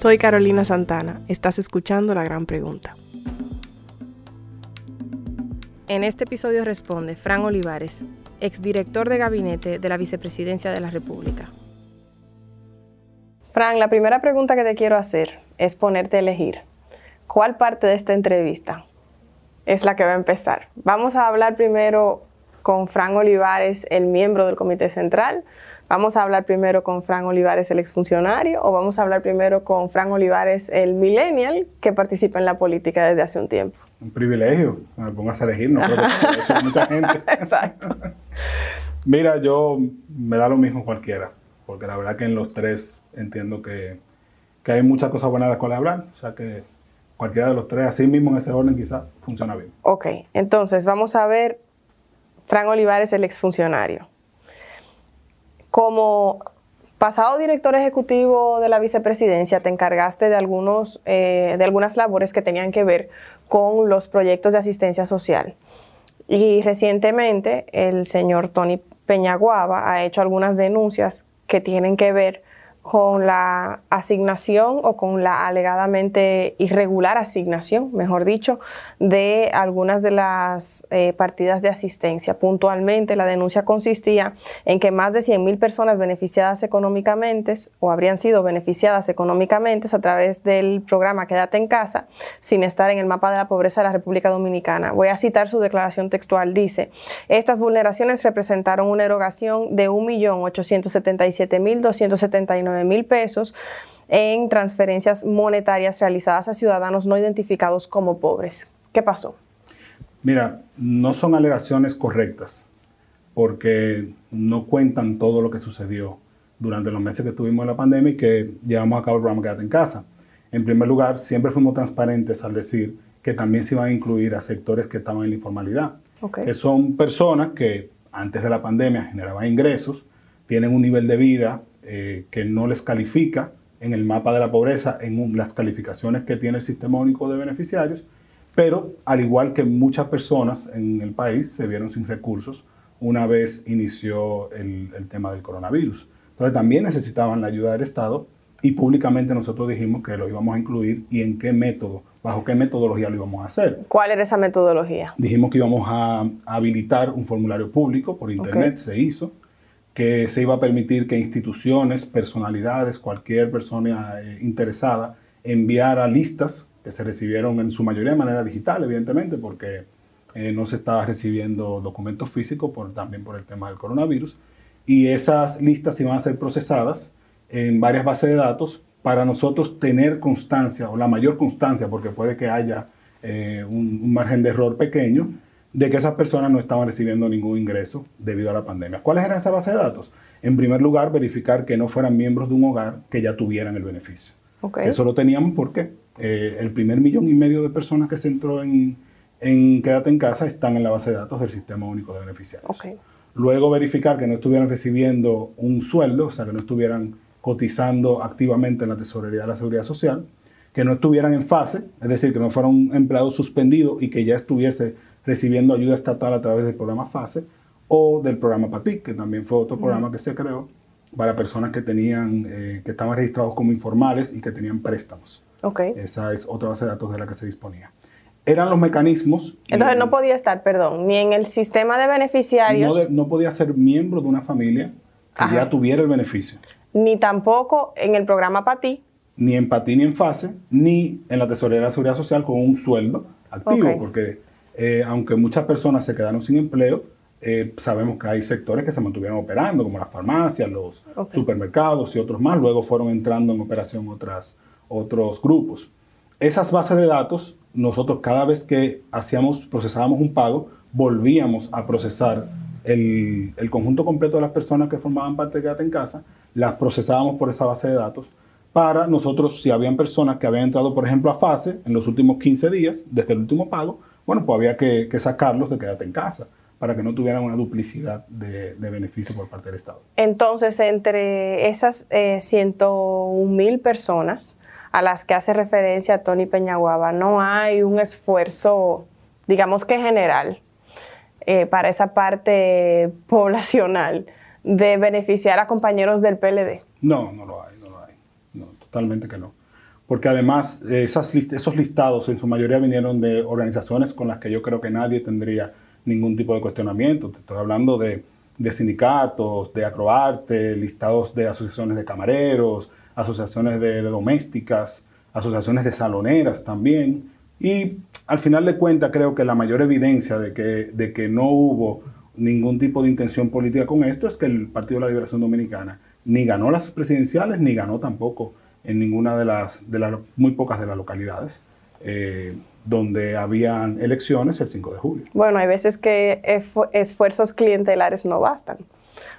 Soy Carolina Santana. Estás escuchando La Gran Pregunta. En este episodio responde Fran Olivares, exdirector de gabinete de la Vicepresidencia de la República. Fran, la primera pregunta que te quiero hacer es ponerte a elegir. ¿Cuál parte de esta entrevista es la que va a empezar? Vamos a hablar primero con Fran Olivares, el miembro del Comité Central. Vamos a hablar primero con Fran Olivares, el exfuncionario, o vamos a hablar primero con Fran Olivares, el millennial que participa en la política desde hace un tiempo. Un privilegio, me pongas a elegir, no creo que lo mucha gente. Exacto. Mira, yo me da lo mismo cualquiera, porque la verdad que en los tres entiendo que, que hay muchas cosas buenas de las cuales hablar, o sea que cualquiera de los tres, así mismo en ese orden quizás funciona bien. Ok, entonces vamos a ver Fran Olivares, el exfuncionario. Como pasado director ejecutivo de la vicepresidencia, te encargaste de, algunos, eh, de algunas labores que tenían que ver con los proyectos de asistencia social. Y recientemente el señor Tony Peñaguaba ha hecho algunas denuncias que tienen que ver con la asignación o con la alegadamente irregular asignación, mejor dicho, de algunas de las eh, partidas de asistencia. Puntualmente, la denuncia consistía en que más de 100.000 personas beneficiadas económicamente o habrían sido beneficiadas económicamente a través del programa Quédate en casa, sin estar en el mapa de la pobreza de la República Dominicana. Voy a citar su declaración textual. Dice, estas vulneraciones representaron una erogación de 1.877.279 mil pesos en transferencias monetarias realizadas a ciudadanos no identificados como pobres. ¿Qué pasó? Mira, no son alegaciones correctas porque no cuentan todo lo que sucedió durante los meses que tuvimos en la pandemia y que llevamos a cabo el programa Quédate en casa. En primer lugar, siempre fuimos transparentes al decir que también se iban a incluir a sectores que estaban en la informalidad, que son personas que antes de la pandemia generaban ingresos, tienen un nivel de vida eh, que no les califica en el mapa de la pobreza, en las calificaciones que tiene el Sistema Único de Beneficiarios, pero al igual que muchas personas en el país se vieron sin recursos una vez inició el, el tema del coronavirus. Entonces también necesitaban la ayuda del Estado y públicamente nosotros dijimos que lo íbamos a incluir y en qué método, bajo qué metodología lo íbamos a hacer. ¿Cuál era esa metodología? Dijimos que íbamos a, habilitar un formulario público por internet, se hizo que se iba a permitir que instituciones, personalidades, cualquier persona eh, interesada enviara listas que se recibieron en su mayoría de manera digital, evidentemente, porque eh, no se estaba recibiendo documentos físicos por, también por el tema del coronavirus. Y esas listas iban a ser procesadas en varias bases de datos para nosotros tener constancia, o la mayor constancia, porque puede que haya eh, un margen de error pequeño, de que esas personas no estaban recibiendo ningún ingreso debido a la pandemia. ¿Cuáles eran esas bases de datos? En primer lugar, verificar que no fueran miembros de un hogar que ya tuvieran el beneficio. Eso lo teníamos porque eh, el primer millón y medio de personas que se entró en, en, Quédate en casa están en la base de datos del Sistema Único de Beneficiarios. Luego verificar que no estuvieran recibiendo un sueldo, o sea, que no estuvieran cotizando activamente en la Tesorería de la Seguridad Social, que no estuvieran en fase, es decir, que no fuera un empleado suspendido y que ya estuviese recibiendo ayuda estatal a través del programa FASE o del programa PATIC, que también fue otro programa que se creó para personas que tenían, eh, que estaban registrados como informales y que tenían préstamos. Okay. Esa es otra base de datos de la que se disponía. Eran los mecanismos. Entonces no podía estar, perdón, ni en el sistema de beneficiarios. No, podía ser miembro de una familia que ya tuviera el beneficio. Ni tampoco en el programa PATI. Ni en PATI ni en FASE, ni en la Tesorería de la Seguridad Social con un sueldo activo, porque eh, aunque muchas personas se quedaron sin empleo, eh, sabemos que hay sectores que se mantuvieron operando, como las farmacias, los supermercados y otros más. Luego fueron entrando en operación otras, otros grupos. Esas bases de datos, nosotros cada vez que hacíamos, procesábamos un pago, volvíamos a procesar el, el, conjunto completo de las personas que formaban parte de Quédate en Casa, las procesábamos por esa base de datos para nosotros, si habían personas que habían entrado, por ejemplo, a fase en los últimos 15 días, desde el último pago, bueno, pues había que, sacarlos de quédate en casa para que no tuvieran una duplicidad de, de beneficio por parte del Estado. Entonces, entre esas eh, 101 mil personas a las que hace referencia Tony Peñaguaba, no hay un esfuerzo, digamos que general, eh, para esa parte poblacional de beneficiar a compañeros del PLD. No, no lo hay, no lo hay. No, totalmente que no. Porque además esas esos listados en su mayoría vinieron de organizaciones con las que yo creo que nadie tendría ningún tipo de cuestionamiento. Te estoy hablando de, de sindicatos, de acroarte, listados de asociaciones de camareros, asociaciones de, domésticas, asociaciones de saloneras también. Y al final de cuentas creo que la mayor evidencia de que, de que no hubo ningún tipo de intención política con esto es que el Partido de la Liberación Dominicana ni ganó las presidenciales ni ganó tampoco en ninguna de las, de las muy pocas de las localidades. Eh, donde habían elecciones el 5 de julio. Bueno, hay veces que esfuerzos clientelares no bastan.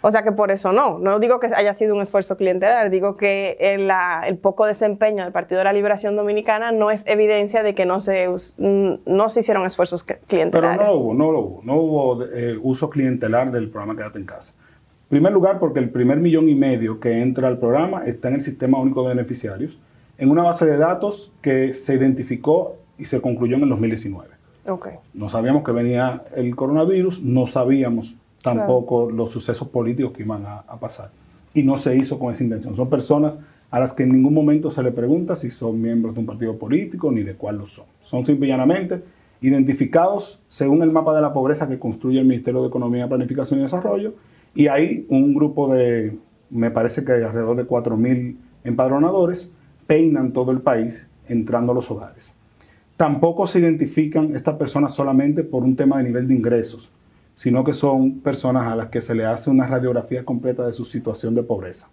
O sea que por eso no. No digo que haya sido un esfuerzo clientelar, digo que el, poco desempeño del Partido de la Liberación Dominicana no es evidencia de que no se, no se hicieron esfuerzos clientelares. Pero no hubo, no lo hubo. No hubo eh, uso clientelar del programa Quédate en Casa. Primer lugar, porque el primer millón y medio que entra al programa está en el Sistema Único de Beneficiarios, en una base de datos que se identificó y se concluyó en el 2019. Okay. No sabíamos que venía el coronavirus, no sabíamos tampoco los sucesos políticos que iban a, pasar. Y no se hizo con esa intención. Son personas a las que en ningún momento se le pregunta si son miembros de un partido político ni de cuál lo son. Son simplemente identificados según el mapa de la pobreza que construye el Ministerio de Economía, Planificación y Desarrollo. Y hay un grupo de, me parece que alrededor de 4.000 empadronadores, peinan todo el país entrando a los hogares. Tampoco se identifican estas personas solamente por un tema de nivel de ingresos sino que son personas a las que se le hace una radiografía completa de su situación de pobreza.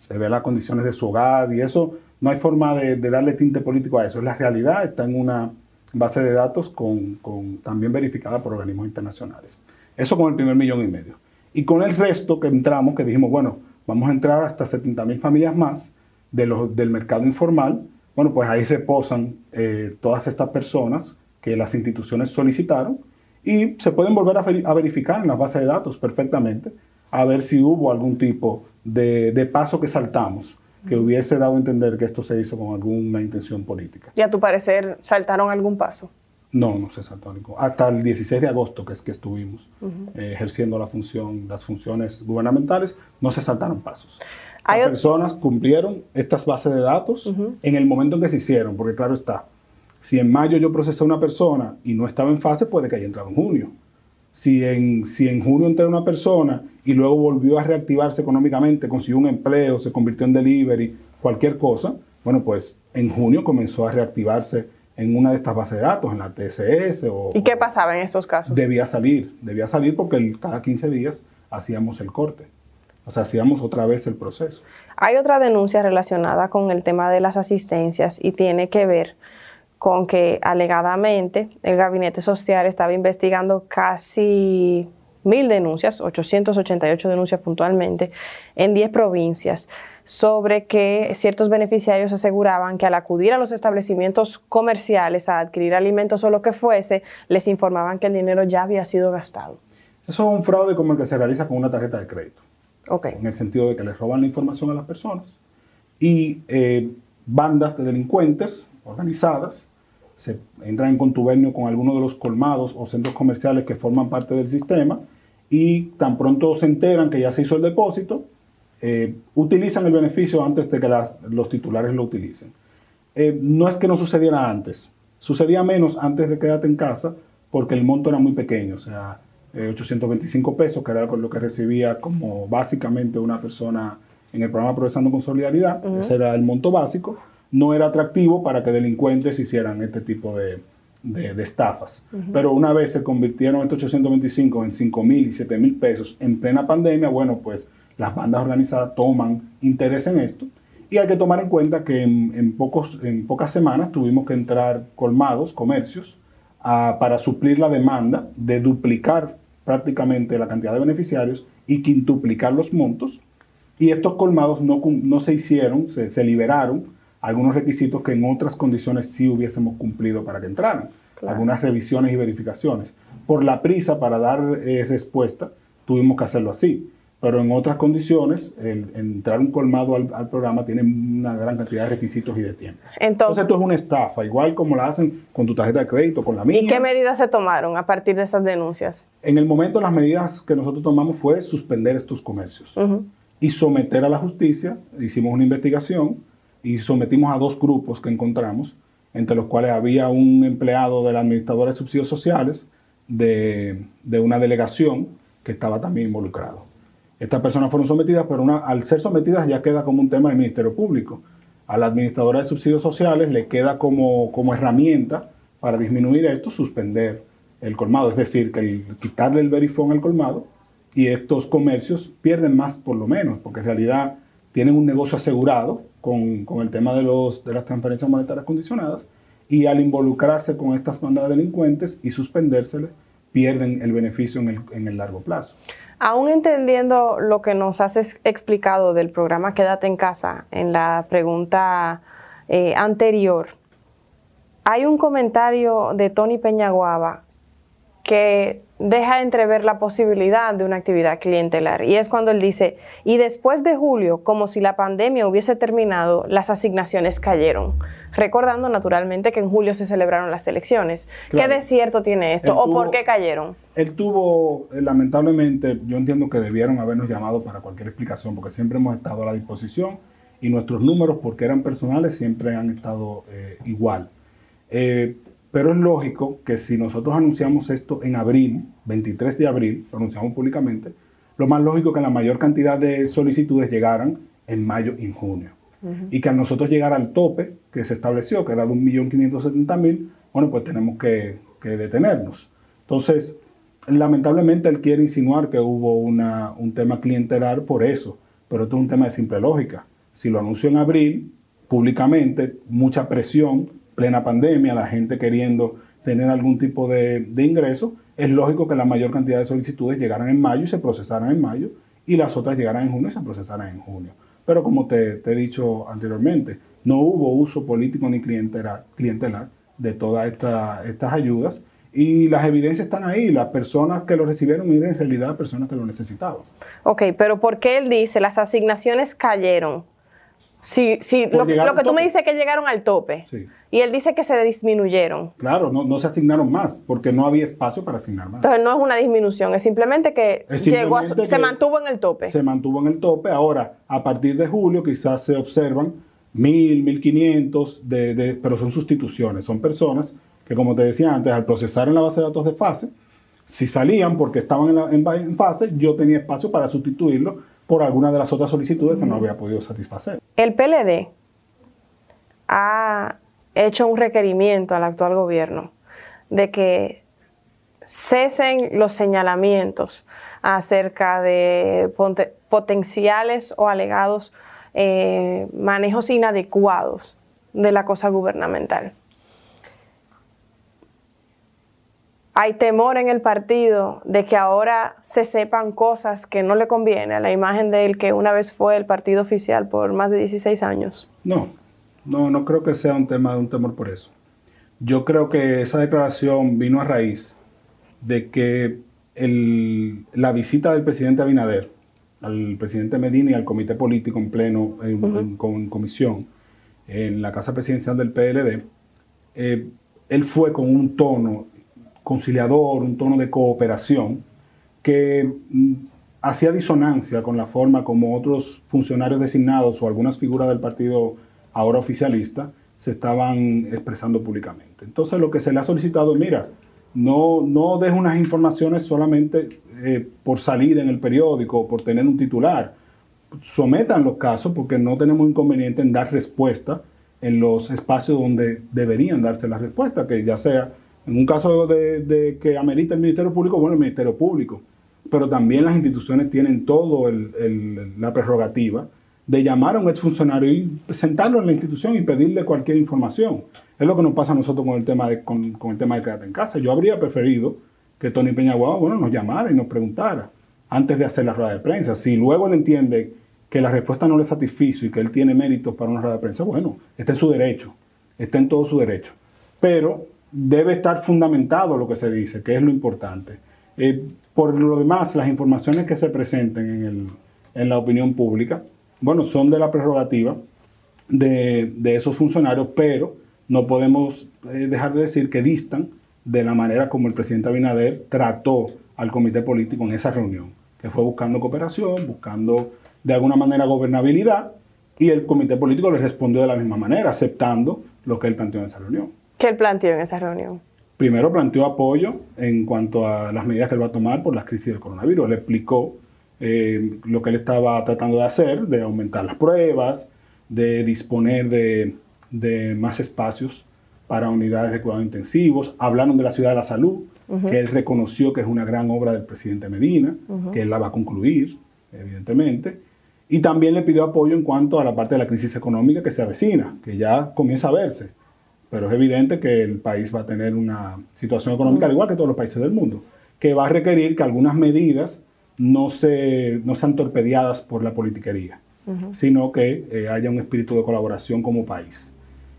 Se ve las condiciones de su hogar y eso no hay forma de, darle tinte político a eso. Es la realidad, está en una base de datos con, también verificada por organismos internacionales. Eso con el primer millón y medio. Y con el resto que entramos, que dijimos, bueno, vamos a entrar hasta 70 mil familias más de los, del mercado informal, bueno, pues ahí reposan eh, todas estas personas que las instituciones solicitaron y se pueden volver a, verificar en la base de datos perfectamente, a ver si hubo algún tipo de, paso que saltamos que hubiese dado a entender que esto se hizo con alguna intención política. ¿Y a tu parecer saltaron algún paso? No, no se saltó ningún. Hasta el 16 de agosto, que es que estuvimos eh, ejerciendo la función, las funciones gubernamentales, no se saltaron pasos. Las personas cumplieron estas bases de datos en el momento en que se hicieron, porque claro está, si en mayo yo procesé a una persona y no estaba en fase, puede que haya entrado en junio. Si en, si en junio entró una persona y luego volvió a reactivarse económicamente, consiguió un empleo, se convirtió en delivery, cualquier cosa, bueno, pues en junio comenzó a reactivarse en una de estas bases de datos, en la TSS. O, ¿Y qué pasaba en esos casos? Debía salir, debía salir porque cada 15 días hacíamos el corte. O sea, hacíamos otra vez el proceso. Hay otra denuncia relacionada con el tema de las asistencias y tiene que ver con que alegadamente el gabinete social estaba investigando casi mil denuncias, 888 denuncias puntualmente, en 10 provincias sobre que ciertos beneficiarios aseguraban que al acudir a los establecimientos comerciales a adquirir alimentos o lo que fuese, les informaban que el dinero ya había sido gastado. Eso es un fraude como el que se realiza con una tarjeta de crédito. Okay. En el sentido de que les roban la información a las personas y eh, bandas de delincuentes organizadas se entra en contubernio con alguno de los colmados o centros comerciales que forman parte del sistema y tan pronto se enteran que ya se hizo el depósito, eh, utilizan el beneficio antes de que los titulares lo utilicen. Eh, no es que no sucediera antes, sucedía menos antes de quedarte en casa porque el monto era muy pequeño, o sea, 825 eh, pesos, que era lo que recibía como básicamente una persona en el programa Progresando con Solidaridad, ese era el monto básico no era atractivo para que delincuentes hicieran este tipo de, estafas. Pero una vez se convirtieron estos 825 en 5 mil y 7 mil pesos en plena pandemia, bueno, pues las bandas organizadas toman interés en esto. Y hay que tomar en cuenta que en, pocos, en pocas semanas tuvimos que entrar colmados, comercios, para suplir la demanda de duplicar prácticamente la cantidad de beneficiarios y quintuplicar los montos. Y estos colmados no, no se hicieron, se, se liberaron algunos requisitos que en otras condiciones sí hubiésemos cumplido para que entraran. Algunas revisiones y verificaciones. Por la prisa para dar eh, respuesta, tuvimos que hacerlo así. Pero en otras condiciones, el, entrar un colmado al, programa tiene una gran cantidad de requisitos y de tiempo. Entonces, esto es una estafa, igual como la hacen con tu tarjeta de crédito, con la mía. ¿Y qué medidas se tomaron a partir de esas denuncias? En el momento, las medidas que nosotros tomamos fue suspender estos comercios y someter a la justicia. Hicimos una investigación y sometimos a dos grupos que encontramos, entre los cuales había un empleado de la administradora de subsidios sociales de, una delegación que estaba también involucrado. Estas personas fueron sometidas, pero al ser sometidas ya queda como un tema del Ministerio Público. A la administradora de subsidios sociales le queda como, como herramienta para disminuir esto, suspender el colmado, es decir, que quitarle el verifón al colmado y estos comercios pierden más por lo menos, porque en realidad tienen un negocio asegurado con, el tema de, los, de las transferencias monetarias condicionadas y al involucrarse con estas bandas delincuentes y suspendérseles, pierden el beneficio en el, en el, largo plazo. Aún entendiendo lo que nos has explicado del programa Quédate en casa en la pregunta eh, anterior, hay un comentario de Tony Peñaguaba que deja entrever la posibilidad de una actividad clientelar. Y es cuando él dice, y después de julio, como si la pandemia hubiese terminado, las asignaciones cayeron. Recordando naturalmente que en julio se celebraron las elecciones. ¿Qué desierto tiene esto? ¿O por qué cayeron? Él tuvo, eh, lamentablemente, yo entiendo que debieron habernos llamado para cualquier explicación, porque siempre hemos estado a la disposición y nuestros números, porque eran personales, siempre han estado eh, igual. Eh, pero es lógico que si nosotros anunciamos esto en abril, 23 de abril, lo anunciamos públicamente, lo más lógico es que la mayor cantidad de solicitudes llegaran en mayo y en junio. Y que a nosotros llegara al tope que se estableció, que era de 1.570.000, bueno, pues tenemos que, detenernos. Entonces, lamentablemente él quiere insinuar que hubo una, un tema clientelar por eso, pero esto es un tema de simple lógica. Si lo anuncio en abril, públicamente, mucha presión, plena pandemia, la gente queriendo tener algún tipo de, ingreso, es lógico que la mayor cantidad de solicitudes llegaran en mayo y se procesaran en mayo, y las otras llegaran en junio y se procesaran en junio. Pero como te, he dicho anteriormente, no hubo uso político ni clientelar, de todas estas ayudas y las evidencias están ahí. Las personas que lo recibieron eran en realidad personas que lo necesitaban. Ok, pero ¿por qué él dice las asignaciones cayeron? Sí, sí, lo, que tú me dices que llegaron al tope. Y él dice que se disminuyeron. Claro, no, se asignaron más, porque no había espacio para asignar más. Entonces no es una disminución, es simplemente que, se mantuvo en el tope. Se mantuvo en el tope. Ahora, a partir de julio quizás se observan mil, mil quinientos, de, pero son sustituciones, son personas que como te decía antes, al procesar en la base de datos de fase, si salían porque estaban en, en fase, yo tenía espacio para sustituirlo por alguna de las otras solicitudes que no había podido satisfacer. El PLD ha hecho un requerimiento al actual gobierno de que cesen los señalamientos acerca de potenciales o alegados eh, manejos inadecuados de la cosa gubernamental. Hay temor en el partido de que ahora se sepan cosas que no le conviene a la imagen de él que una vez fue el partido oficial por más de 16 años? No, no, no creo que sea un tema de un temor por eso. Yo creo que esa declaración vino a raíz de que la visita del presidente Abinader al presidente Medina y al comité político en pleno, en, comisión, en la casa presidencial del PLD, eh, él fue con un tono conciliador, un tono de cooperación que mm, hacía disonancia con la forma como otros funcionarios designados o algunas figuras del partido ahora oficialista se estaban expresando públicamente. Entonces lo que se le ha solicitado, mira, no, no deje unas informaciones solamente eh, por salir en el periódico, por tener un titular. Sometan los casos porque no tenemos inconveniente en dar respuesta en los espacios donde deberían darse las respuestas, que ya sea en un caso de, que amerita el Ministerio Público, bueno, el Ministerio Público. Pero también las instituciones tienen todo la prerrogativa de llamar a un exfuncionario y presentarlo en la institución y pedirle cualquier información. Es lo que nos pasa a nosotros con el tema de, con, el tema de en casa. Yo habría preferido que Tony Peñaguaba, bueno, nos llamara y nos preguntara antes de hacer la rueda de prensa. Si luego él entiende que la respuesta no le satisfizo y que él tiene méritos para una rueda de prensa, bueno, está en su derecho, está en todo su derecho. Pero debe estar fundamentado lo que se dice, que es lo importante. Eh, por lo demás, las informaciones que se presenten en, la opinión pública, bueno, son de la prerrogativa de, esos funcionarios, pero no podemos eh, dejar de decir que distan de la manera como el presidente Abinader trató al comité político en esa reunión, que fue buscando cooperación, buscando de alguna manera gobernabilidad Y el comité político le respondió de la misma manera, aceptando lo que él planteó en esa reunión. ¿Qué él planteó en esa reunión? Primero planteó apoyo en cuanto a las medidas que él va a tomar por la crisis del coronavirus. Él explicó eh, lo que él estaba tratando de hacer, de aumentar las pruebas, de disponer de, más espacios para unidades de cuidados intensivos. Hablaron de la ciudad de la salud, que él reconoció que es una gran obra del presidente Medina, que él la va a concluir, evidentemente. Y también le pidió apoyo en cuanto a la parte de la crisis económica que se avecina, que ya comienza a verse pero es evidente que el país va a tener una situación económica, al igual que todos los países del mundo, que va a requerir que algunas medidas no, se, no sean torpedeadas por la politiquería, sino que eh, haya un espíritu de colaboración como país.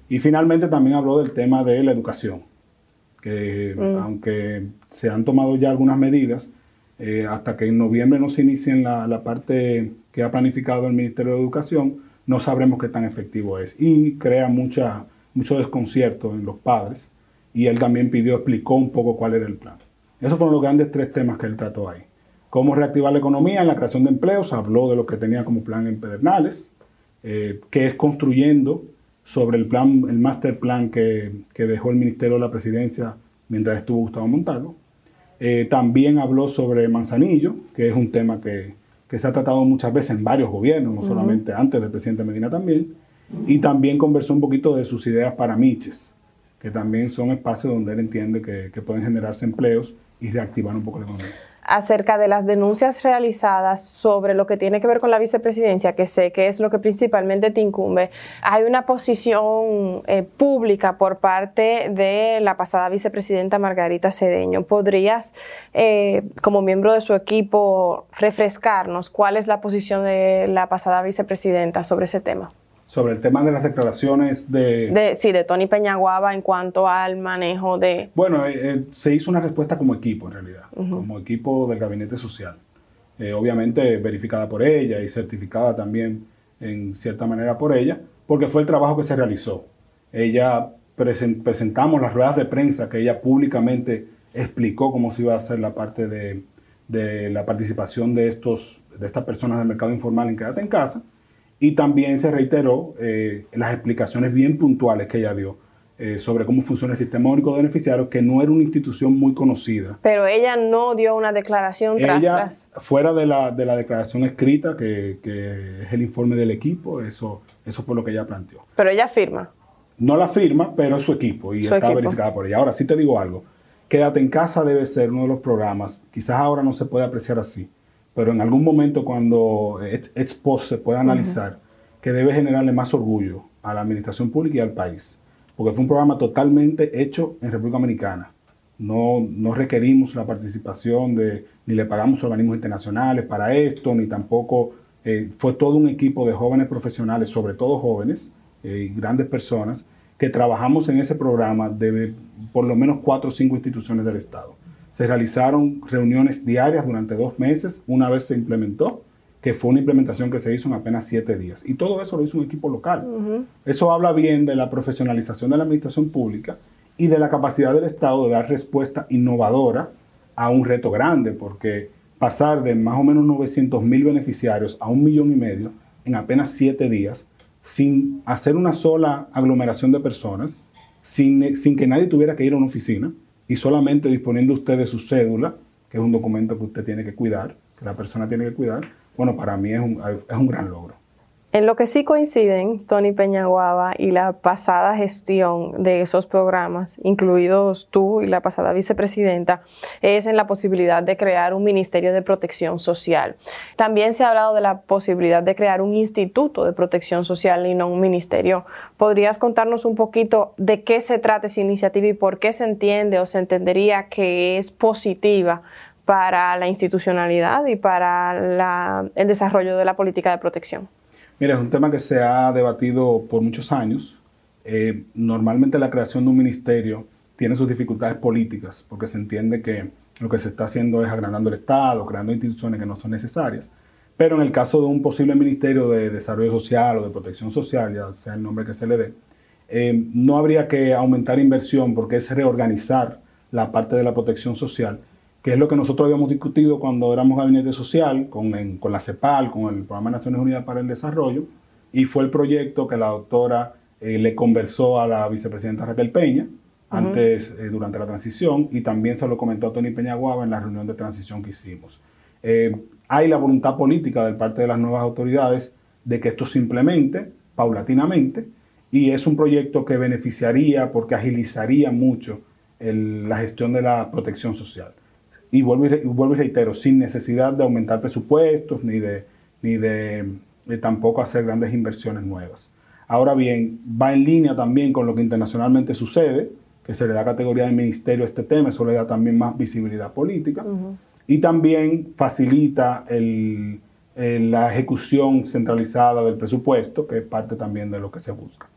Y finalmente también habló del tema de la educación, que mm. aunque se han tomado ya algunas medidas, eh, hasta que en noviembre no se inicie la, la parte que ha planificado el Ministerio de Educación, no sabremos qué tan efectivo es. Y crea mucha mucho desconcierto en los padres y él también pidió, explicó un poco cuál era el plan. Esos fueron los grandes tres temas que él trató ahí. Cómo reactivar la economía en la creación de empleos, habló de lo que tenía como plan en Pedernales, eh, que es construyendo sobre el plan, el master plan que, dejó el Ministerio de la Presidencia mientras estuvo Gustavo Montalvo. Eh, también habló sobre Manzanillo, que es un tema que, se ha tratado muchas veces en varios gobiernos, no solamente antes del presidente Medina también. Y también conversó un poquito de sus ideas para Miches, que también son espacios donde él entiende que, pueden generarse empleos y reactivar un poco la economía acerca de las denuncias realizadas sobre lo que tiene que ver con la vicepresidencia, que sé que es lo que principalmente te incumbe, hay una posición eh, pública por parte de la pasada vicepresidenta Margarita Cedeño. ¿Podrías, eh, como miembro de su equipo, refrescarnos cuál es la posición de la pasada vicepresidenta sobre ese tema? Sobre el tema de las declaraciones de... sí, de Tony Peñaguaba en cuanto al manejo de... Bueno, eh, eh, se hizo una respuesta como equipo en realidad, como equipo del gabinete social. Eh, obviamente verificada por ella y certificada también en cierta manera por ella, porque fue el trabajo que se realizó. Ella presentamos las ruedas de prensa que ella públicamente explicó cómo se iba a hacer la parte de, de la participación de, estos, de estas personas del mercado informal en Quédate en Casa y también se reiteró eh, las explicaciones bien puntuales que ella dio eh, sobre cómo funciona el sistema único de beneficiarios, que no era una institución muy conocida. Pero ella no dio una declaración ella, Fuera de la, de la declaración escrita, que, que, es el informe del equipo, eso, eso fue lo que ella planteó. Pero ella firma. No la firma, pero es su equipo y está verificada por ella. Ahora sí te digo algo. Quédate en casa debe ser uno de los programas. Quizás ahora no se puede apreciar así pero en algún momento cuando ex post se pueda analizar, que debe generarle más orgullo a la administración pública y al país, porque fue un programa totalmente hecho en República Dominicana. No, no requerimos la participación de, ni le pagamos organismos internacionales para esto, ni tampoco eh, fue todo un equipo de jóvenes profesionales, sobre todo jóvenes eh, y grandes personas, que trabajamos en ese programa de por lo menos cuatro o cinco instituciones del Estado. Se realizaron reuniones diarias durante dos meses, una vez se implementó, que fue una implementación que se hizo en apenas siete días. Y todo eso lo hizo un equipo local. Eso habla bien de la profesionalización de la administración pública y de la capacidad del Estado de dar respuesta innovadora a un reto grande, porque pasar de más o menos 900 mil beneficiarios a un millón y medio en apenas siete días, sin hacer una sola aglomeración de personas, sin, sin que nadie tuviera que ir a una oficina, y solamente disponiendo usted de su cédula, que es un documento que usted tiene que cuidar, que la persona tiene que cuidar, bueno, para mí es un, es un gran logro. En lo que sí coinciden Tony Peñaguaba y la pasada gestión de esos programas, incluidos tú y la pasada vicepresidenta, es en la posibilidad de crear un Ministerio de Protección Social. También se ha hablado de la posibilidad de crear un Instituto de Protección Social y no un ministerio. ¿Podrías contarnos un poquito de qué se trata esa iniciativa y por qué se entiende o se entendería que es positiva para la institucionalidad y para el desarrollo de la política de protección? Mira, es un tema que se ha debatido por muchos años. Eh, normalmente la creación de un ministerio tiene sus dificultades políticas porque se entiende que lo que se está haciendo es agrandando el Estado, creando instituciones que no son necesarias. Pero en el caso de un posible ministerio de desarrollo social o de protección social, ya sea el nombre que se le dé, eh, no habría que aumentar inversión porque es reorganizar la parte de la protección social que es lo que nosotros habíamos discutido cuando éramos gabinete social, con, con la CEPAL, con el Programa de Naciones Unidas para el Desarrollo, y fue el proyecto que la doctora eh, le conversó a la vicepresidenta Raquel Peña antes, eh, durante la transición, y también se lo comentó a Tony Peñaguaba en la reunión de transición que hicimos. Eh, hay la voluntad política de parte de las nuevas autoridades de que esto se implemente paulatinamente y es un proyecto que beneficiaría porque agilizaría mucho la gestión de la protección social. Y vuelvo, y vuelvo y reitero, sin necesidad de aumentar presupuestos ni de, ni de, tampoco hacer grandes inversiones nuevas. Ahora bien, va en línea también con lo que internacionalmente sucede, que se le da categoría de ministerio a este tema, eso le da también más visibilidad política y también facilita la ejecución centralizada del presupuesto, que es parte también de lo que se busca.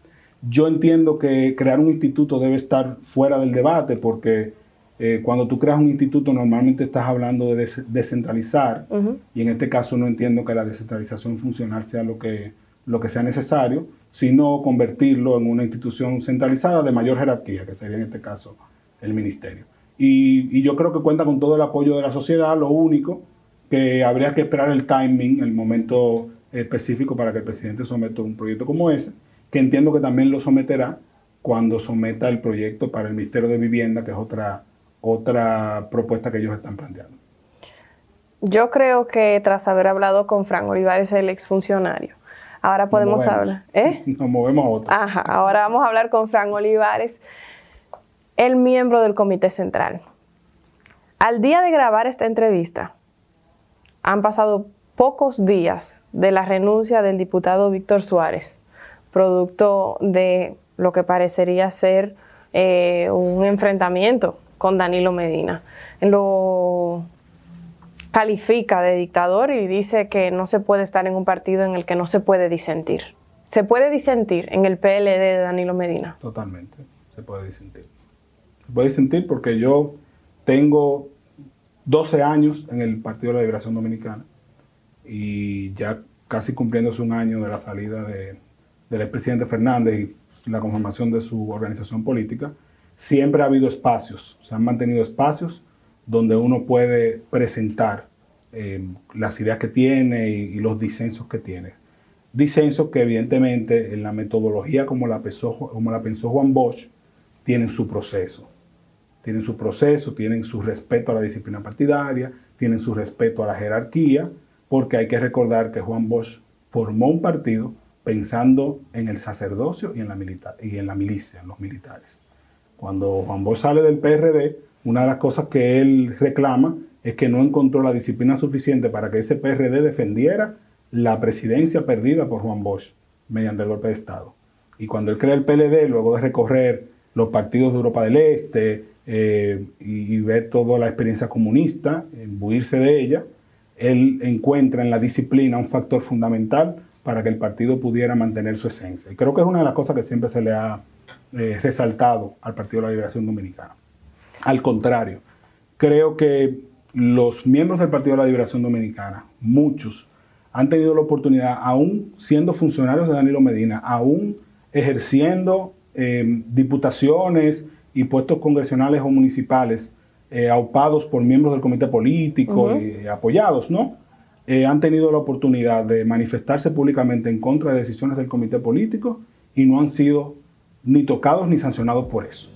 Yo entiendo que crear un instituto debe estar fuera del debate porque eh, cuando tú creas un instituto normalmente estás hablando de descentralizar y en este caso no entiendo que la descentralización funcional sea lo que, lo que sea necesario, sino convertirlo en una institución centralizada de mayor jerarquía, que sería en este caso el ministerio. Y, yo creo que cuenta con todo el apoyo de la sociedad. Lo único que habría que esperar el timing, el momento específico para que el presidente someta un proyecto como ese, que entiendo que también lo someterá cuando someta el proyecto para el Ministerio de Vivienda, que es otra, otra propuesta que ellos están planteando. Yo creo que tras haber hablado con Frank Olivares, el exfuncionario, ahora podemos hablar. ¿eh? Nos movemos a otro. Ajá, ahora vamos a hablar con Frank Olivares el miembro del Comité Central. Al día de grabar esta entrevista, han pasado pocos días de la renuncia del diputado Víctor Suárez, producto de lo que parecería ser eh, un enfrentamiento con Danilo Medina. Lo califica de dictador y dice que no se puede estar en un partido en el que no se puede disentir. ¿Se puede disentir en el PLD de Danilo Medina? Totalmente, se puede disentir. Se puede sentir porque yo tengo 12 años en el Partido de la Liberación Dominicana y ya casi cumpliéndose un año de la salida de, del expresidente Fernández y la conformación de su organización política, siempre ha habido espacios, se han mantenido espacios donde uno puede presentar eh, las ideas que tiene y, los disensos que tiene. Disensos que evidentemente en la metodología como la pensó, Juan Bosch tienen su proceso tienen su proceso, tienen su respeto a la disciplina partidaria, tienen su respeto a la jerarquía, porque hay que recordar que Juan Bosch formó un partido pensando en el sacerdocio y en la milicia, en los militares. Cuando Juan Bosch sale del PRD, una de las cosas que él reclama es que no encontró la disciplina suficiente para que ese PRD defendiera la presidencia perdida por Juan Bosch mediante el golpe de Estado. Y cuando él crea el PLD, luego de recorrer los partidos de Europa del Este, eh, y, ver toda la experiencia comunista, imbuirse de ella, él encuentra en la disciplina un factor fundamental para que el partido pudiera mantener su esencia. Y creo que es una de las cosas que siempre se le ha eh, resaltado al Partido de la Liberación Dominicana. Al contrario, creo que los miembros del Partido de la Liberación Dominicana, muchos, han tenido la oportunidad, aún siendo funcionarios de Danilo Medina, aún ejerciendo eh, diputaciones, y puestos congresionales o municipales eh, aupados por miembros del comité político y apoyados, ¿no? Eh, han tenido la oportunidad de manifestarse públicamente en contra de decisiones del comité político y no han sido ni tocados ni sancionados por eso.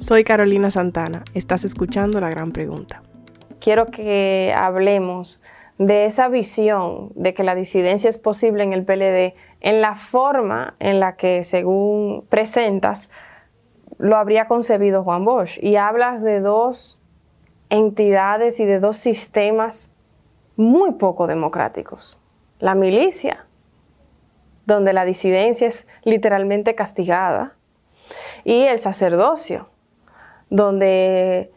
Soy Carolina Santana, estás escuchando La Gran Pregunta. Quiero que hablemos de esa visión de que la disidencia es posible en el PLD, en la forma en la que, según presentas, lo habría concebido Juan Bosch. Y hablas de dos entidades y de dos sistemas muy poco democráticos. La milicia, donde la disidencia es literalmente castigada, y el sacerdocio, donde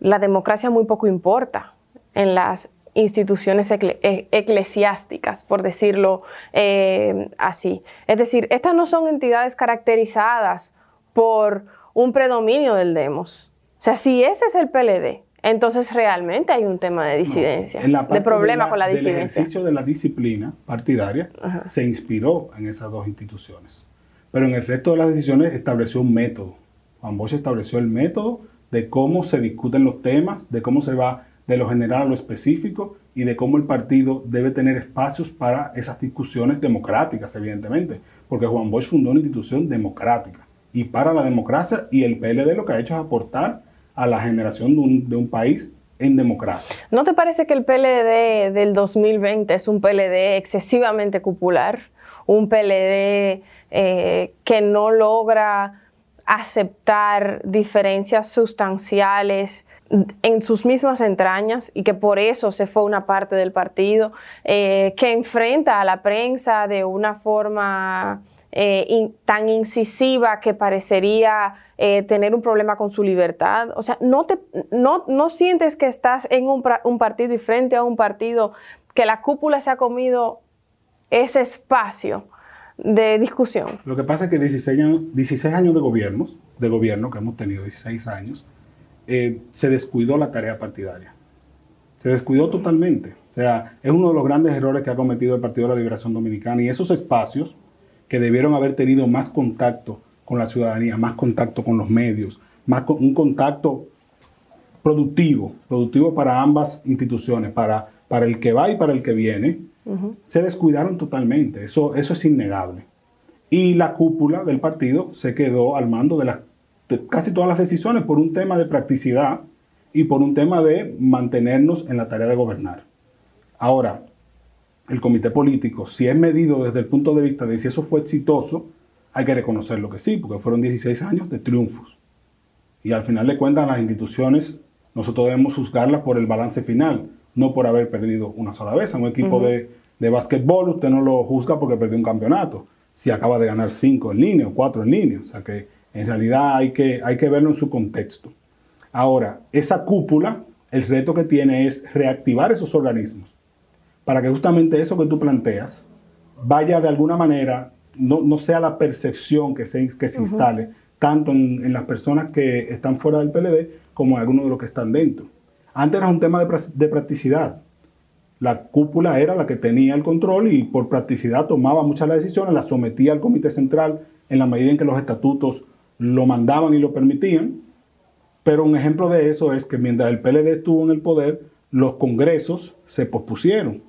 la democracia muy poco importa en las instituciones e-, eclesiásticas, por decirlo eh, así. Es decir, estas no son entidades caracterizadas por un predominio del demos. O sea, si ese es el PLD, entonces realmente hay un tema de disidencia, de problema con la disidencia. El ejercicio de la disciplina partidaria se inspiró en esas dos instituciones. Pero en el resto de las decisiones estableció un método. Juan Bosch estableció el método de cómo se discuten los temas, de cómo se va de lo general a lo específico y de cómo el partido debe tener espacios para esas discusiones democráticas, evidentemente, porque Juan Bosch fundó una institución democrática y para la democracia y el PLD lo que ha hecho es aportar a la generación de un, de un país en democracia. ¿No te parece que el PLD del 2020 es un PLD excesivamente cupular? Un PLD eh, que no logra aceptar diferencias sustanciales en sus mismas entrañas y que por eso se fue una parte del partido, eh, que enfrenta a la prensa de una forma eh, tan incisiva que parecería tener un problema con su libertad. O sea, no, te, no, no sientes que estás en un, un, partido y frente a un partido que la cúpula se ha comido ese espacio de discusión. Lo que pasa es que 16 años, 16 años de gobierno, de gobierno que hemos tenido, 16 años, eh, se descuidó la tarea partidaria. Se descuidó totalmente. O sea, es uno de los grandes errores que ha cometido el Partido de la Liberación Dominicana y esos espacios que debieron haber tenido más contacto con la ciudadanía, más contacto con los medios, más un contacto productivo, productivo para ambas instituciones, para, para el que va y para el que viene, se descuidaron totalmente. Eso, eso es innegable. Y la cúpula del partido se quedó al mando de, casi todas las decisiones por un tema de practicidad y por un tema de mantenernos en la tarea de gobernar. Ahora, el comité político, si es medido desde el punto de vista de si eso fue exitoso, hay que reconocerlo que sí, porque fueron 16 años de triunfos. Y al final de cuentas, las instituciones, nosotros debemos juzgarlas por el balance final, no por haber perdido una sola vez. A un equipo de, de básquetbol usted no lo juzga porque perdió un campeonato, si acaba de ganar cinco en línea o cuatro en línea. O sea que en realidad hay que, hay que verlo en su contexto. Ahora, esa cúpula, el reto que tiene es reactivar esos organismos para que justamente eso que tú planteas vaya de alguna manera, no, sea la percepción que se, que se instale tanto en, en, las personas que están fuera del PLD como en algunos de los que están dentro. Antes era un tema de, de practicidad. La cúpula era la que tenía el control y por practicidad tomaba muchas las decisiones, las sometía al comité central en la medida en que los estatutos lo mandaban y lo permitían. Pero un ejemplo de eso es que mientras el PLD estuvo en el poder, los congresos se pospusieron,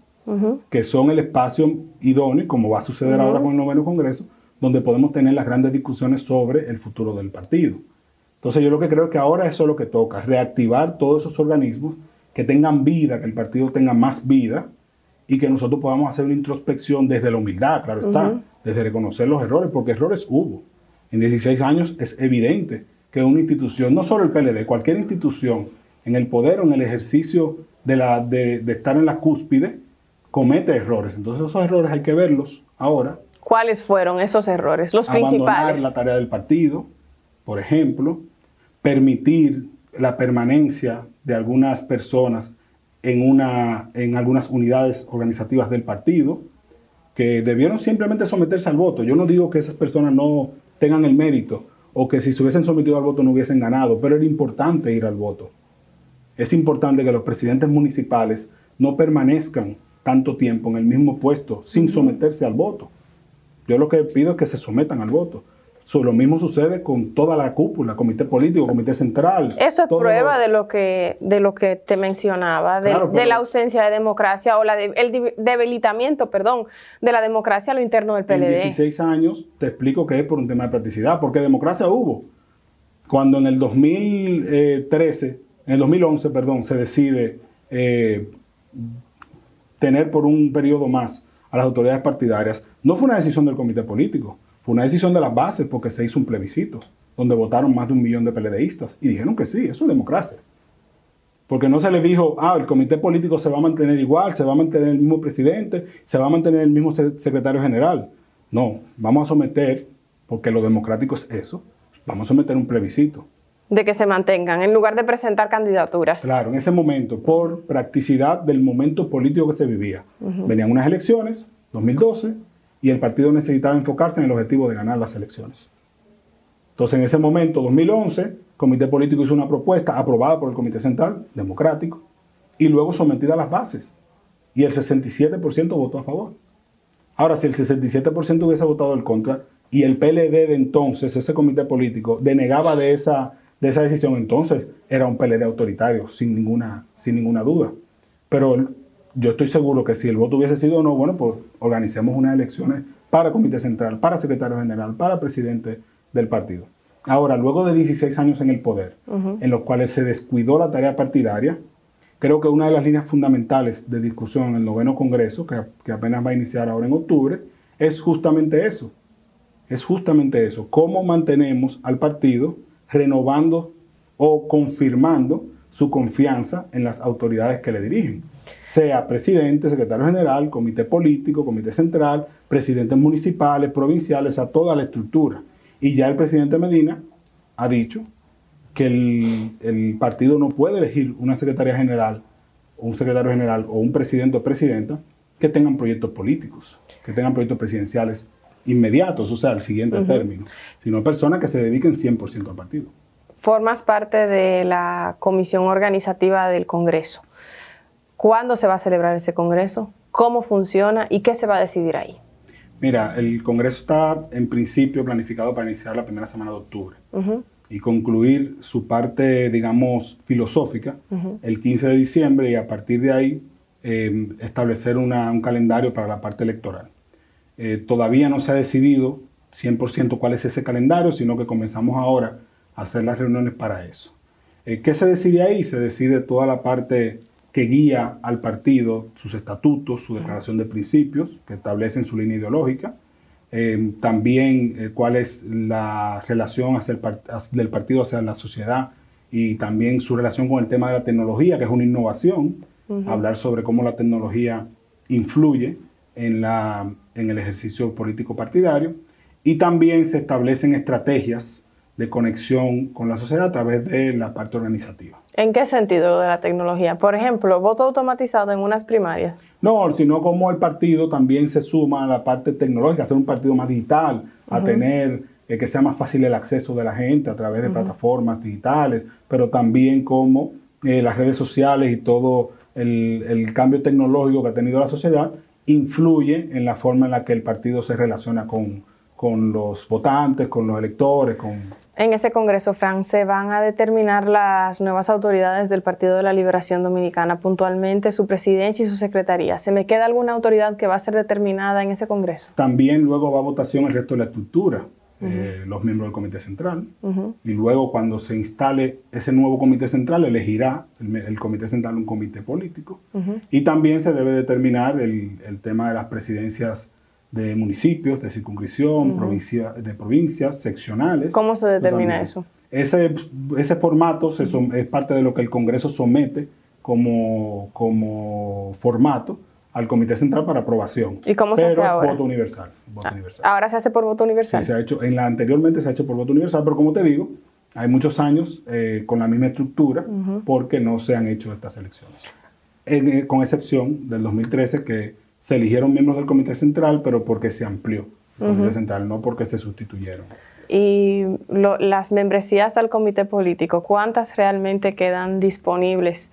que son el espacio idóneo, como va a suceder ahora con el noveno congreso, donde podemos tener las grandes discusiones sobre el futuro del partido. Entonces yo lo que creo es que ahora eso es lo que toca, reactivar todos esos organismos que tengan vida, que el partido tenga más vida y que nosotros podamos hacer una introspección desde la humildad, claro está, desde reconocer los errores, porque errores hubo. En 16 años es evidente que una institución, no solo el PLD, cualquier institución en el poder o en el ejercicio de, la, de, estar en la cúspide, comete errores. Entonces esos errores hay que verlos ahora. ¿Cuáles fueron esos errores? Los Abandonar principales. la tarea del partido, por ejemplo, permitir la permanencia de algunas personas en, una, en algunas unidades organizativas del partido, que debieron simplemente someterse al voto. Yo no digo que esas personas no tengan el mérito o que si se hubiesen sometido al voto no hubiesen ganado, pero era importante ir al voto. Es importante que los presidentes municipales no permanezcan tanto tiempo en el mismo puesto sin someterse al voto. Yo lo que pido es que se sometan al voto lo mismo sucede con toda la cúpula, comité político, comité central. Eso es prueba de lo que de lo que te mencionaba, de, la ausencia de democracia o la el debilitamiento, perdón, de la democracia a lo interno del PLD. En 16 años te explico que es por un tema de practicidad, porque democracia hubo. Cuando en el 2013, en el 2011, perdón, se decide eh, tener por un periodo más a las autoridades partidarias, no fue una decisión del comité político fue una decisión de las bases porque se hizo un plebiscito donde votaron más de un millón de PLDistas y dijeron que sí, eso es democracia. Porque no se les dijo, ah, el comité político se va a mantener igual, se va a mantener el mismo presidente, se va a mantener el mismo secretario general. No, vamos a someter, porque lo democrático es eso, vamos a someter un plebiscito. De que se mantengan, en lugar de presentar candidaturas. Claro, en ese momento, por practicidad del momento político que se vivía. Venían unas elecciones, 2012, y el partido necesitaba enfocarse en el objetivo de ganar las elecciones. Entonces, en ese momento, 2011, el Comité Político hizo una propuesta aprobada por el Comité Central Democrático y luego sometida a las bases. Y el 67% votó a favor. Ahora, si el 67% hubiese votado en contra y el PLD de entonces, ese comité político, denegaba de esa, de esa decisión, entonces era un PLD autoritario, sin ninguna, sin ninguna duda. Pero yo estoy seguro que si el voto hubiese sido no, bueno, pues organicemos unas elecciones para comité central, para secretario general, para presidente del partido. Ahora, luego de 16 años en el poder, en los cuales se descuidó la tarea partidaria, creo que una de las líneas fundamentales de discusión en el noveno Congreso, que, que apenas va a iniciar ahora en octubre, es justamente eso. Es justamente eso. ¿Cómo mantenemos al partido renovando o confirmando su confianza en las autoridades que le dirigen? Sea presidente, secretario general, comité político, comité central, presidentes municipales, provinciales, a toda la estructura. Y ya el presidente Medina ha dicho que el, partido no puede elegir una secretaria general o un secretario general o un presidente o presidenta que tengan proyectos políticos, que tengan proyectos presidenciales inmediatos, o sea, el siguiente término, sino personas que se dediquen 100% al partido. Formas parte de la comisión organizativa del Congreso. ¿Cuándo se va a celebrar ese Congreso? ¿Cómo funciona? ¿Y qué se va a decidir ahí? Mira, el Congreso está en principio planificado para iniciar la primera semana de octubre y concluir su parte, digamos, filosófica el 15 de diciembre y a partir de ahí em, establecer un calendario para la parte electoral. Eh, todavía no se ha decidido 100% cuál es ese calendario, sino que comenzamos ahora a hacer las reuniones para eso. Eh, ¿Qué se decide ahí? Se decide toda la parte que guía al partido, sus estatutos, su declaración de principios, que establecen su línea ideológica, eh, también eh, cuál es la relación hacia del partido hacia la sociedad y también su relación con el tema de la tecnología, que es una innovación, hablar sobre cómo la tecnología influye en, la, en el ejercicio político partidario, y también se establecen estrategias de conexión con la sociedad a través de la parte organizativa. ¿En qué sentido de la tecnología? Por ejemplo, voto automatizado en unas primarias. No, sino como el partido también se suma a la parte tecnológica, a ser un partido más digital, a tener eh, que sea más fácil el acceso de la gente a través de plataformas digitales, pero también como eh, las redes sociales y todo el, el, cambio tecnológico que ha tenido la sociedad influye en la forma en la que el partido se relaciona con, con los votantes, con los electores, con en ese Congreso, Fran, se van a determinar las nuevas autoridades del Partido de la Liberación Dominicana, puntualmente su presidencia y su secretaría. ¿Se me queda alguna autoridad que va a ser determinada en ese Congreso? También luego va a votación el resto de la estructura, eh, los miembros del Comité Central. Y luego cuando se instale ese nuevo Comité Central, elegirá el, Comité Central un comité político. Y también se debe determinar el, el tema de las presidencias de municipios, de circunscripción, provincia, de provincias, seccionales. ¿Cómo se determina eso? Ese, ese formato es parte de lo que el Congreso somete como, como formato al Comité Central para aprobación. ¿Y cómo se hace ahora? voto universal, ah, Ahora se hace por voto universal. Sí, se ha hecho, en la anteriormente se ha hecho por voto universal, pero como te digo, hay muchos años eh, con la misma estructura porque no se han hecho estas elecciones. Eh, con excepción del 2013 que se eligieron miembros del Comité Central, pero porque se amplió el Comité Central, no porque se sustituyeron. Y las membresías al Comité Político, ¿cuántas realmente quedan disponibles?